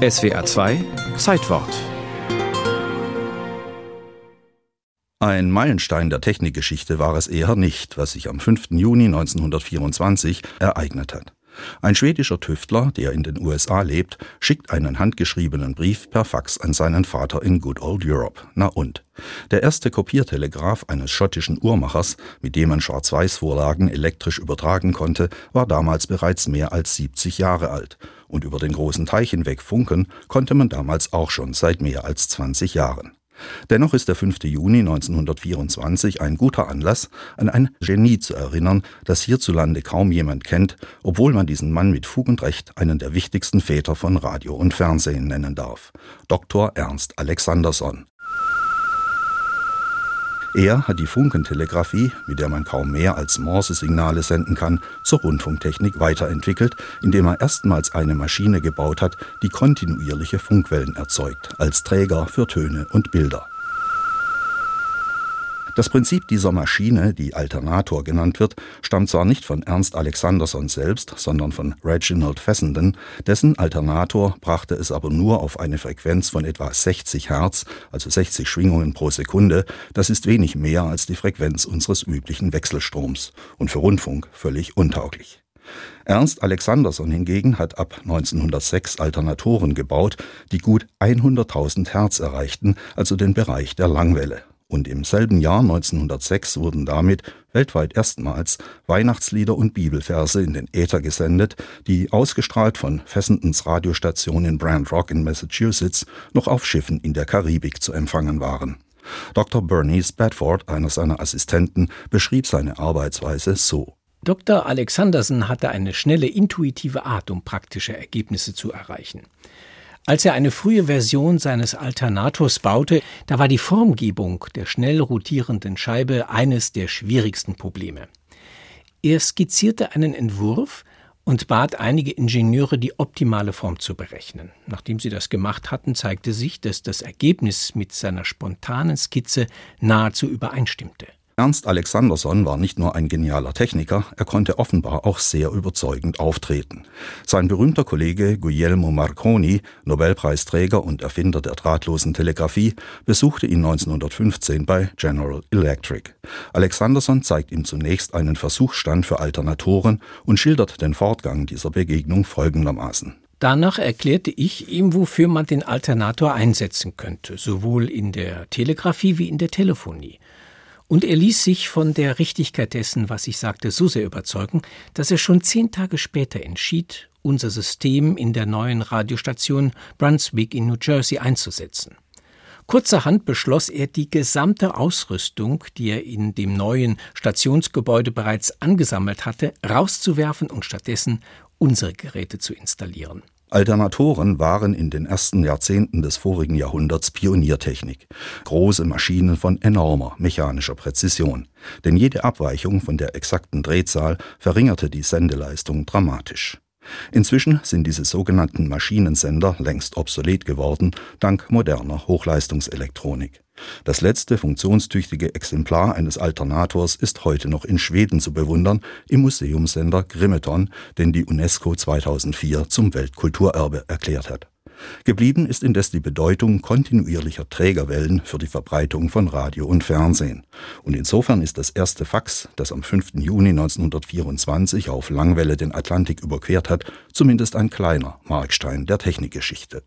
SWR 2 Zeitwort Ein Meilenstein der Technikgeschichte war es eher nicht, was sich am 5. Juni 1924 ereignet hat. Ein schwedischer Tüftler, der in den USA lebt, schickt einen handgeschriebenen Brief per Fax an seinen Vater in Good Old Europe. Na und? Der erste Kopiertelegraph eines schottischen Uhrmachers, mit dem man Schwarz-Weiß-Vorlagen elektrisch übertragen konnte, war damals bereits mehr als 70 Jahre alt. Und über den großen Teich hinweg funken konnte man damals auch schon seit mehr als 20 Jahren. Dennoch ist der 5. Juni 1924 ein guter Anlass, an ein Genie zu erinnern, das hierzulande kaum jemand kennt, obwohl man diesen Mann mit Fug und Recht einen der wichtigsten Väter von Radio und Fernsehen nennen darf. Dr. Ernst Alexanderson. Er hat die Funkentelegrafie, mit der man kaum mehr als Morse-Signale senden kann, zur Rundfunktechnik weiterentwickelt, indem er erstmals eine Maschine gebaut hat, die kontinuierliche Funkwellen erzeugt, als Träger für Töne und Bilder. Das Prinzip dieser Maschine, die Alternator genannt wird, stammt zwar nicht von Ernst Alexanderson selbst, sondern von Reginald Fessenden, dessen Alternator brachte es aber nur auf eine Frequenz von etwa 60 Hertz, also 60 Schwingungen pro Sekunde, das ist wenig mehr als die Frequenz unseres üblichen Wechselstroms und für Rundfunk völlig untauglich. Ernst Alexanderson hingegen hat ab 1906 Alternatoren gebaut, die gut 100.000 Hertz erreichten, also den Bereich der Langwelle und im selben Jahr 1906 wurden damit weltweit erstmals Weihnachtslieder und Bibelverse in den Äther gesendet, die ausgestrahlt von Fessendens Radiostation in Brand Rock in Massachusetts noch auf Schiffen in der Karibik zu empfangen waren. Dr. Bernice Bedford, einer seiner Assistenten, beschrieb seine Arbeitsweise so. Dr. Alexanderson hatte eine schnelle, intuitive Art, um praktische Ergebnisse zu erreichen. Als er eine frühe Version seines Alternators baute, da war die Formgebung der schnell rotierenden Scheibe eines der schwierigsten Probleme. Er skizzierte einen Entwurf und bat einige Ingenieure, die optimale Form zu berechnen. Nachdem sie das gemacht hatten, zeigte sich, dass das Ergebnis mit seiner spontanen Skizze nahezu übereinstimmte. Ernst Alexanderson war nicht nur ein genialer Techniker, er konnte offenbar auch sehr überzeugend auftreten. Sein berühmter Kollege Guglielmo Marconi, Nobelpreisträger und Erfinder der drahtlosen Telegrafie, besuchte ihn 1915 bei General Electric. Alexanderson zeigt ihm zunächst einen Versuchsstand für Alternatoren und schildert den Fortgang dieser Begegnung folgendermaßen. Danach erklärte ich ihm, wofür man den Alternator einsetzen könnte, sowohl in der Telegrafie wie in der Telefonie. Und er ließ sich von der Richtigkeit dessen, was ich sagte, so sehr überzeugen, dass er schon zehn Tage später entschied, unser System in der neuen Radiostation Brunswick in New Jersey einzusetzen. Kurzerhand beschloss er, die gesamte Ausrüstung, die er in dem neuen Stationsgebäude bereits angesammelt hatte, rauszuwerfen und stattdessen unsere Geräte zu installieren. Alternatoren waren in den ersten Jahrzehnten des vorigen Jahrhunderts Pioniertechnik. Große Maschinen von enormer mechanischer Präzision. Denn jede Abweichung von der exakten Drehzahl verringerte die Sendeleistung dramatisch. Inzwischen sind diese sogenannten Maschinensender längst obsolet geworden, dank moderner Hochleistungselektronik. Das letzte funktionstüchtige Exemplar eines Alternators ist heute noch in Schweden zu bewundern, im Museumssender Grimeton, den die UNESCO 2004 zum Weltkulturerbe erklärt hat. Geblieben ist indes die Bedeutung kontinuierlicher Trägerwellen für die Verbreitung von Radio und Fernsehen. Und insofern ist das erste Fax, das am 5. Juni 1924 auf Langwelle den Atlantik überquert hat, zumindest ein kleiner Markstein der Technikgeschichte.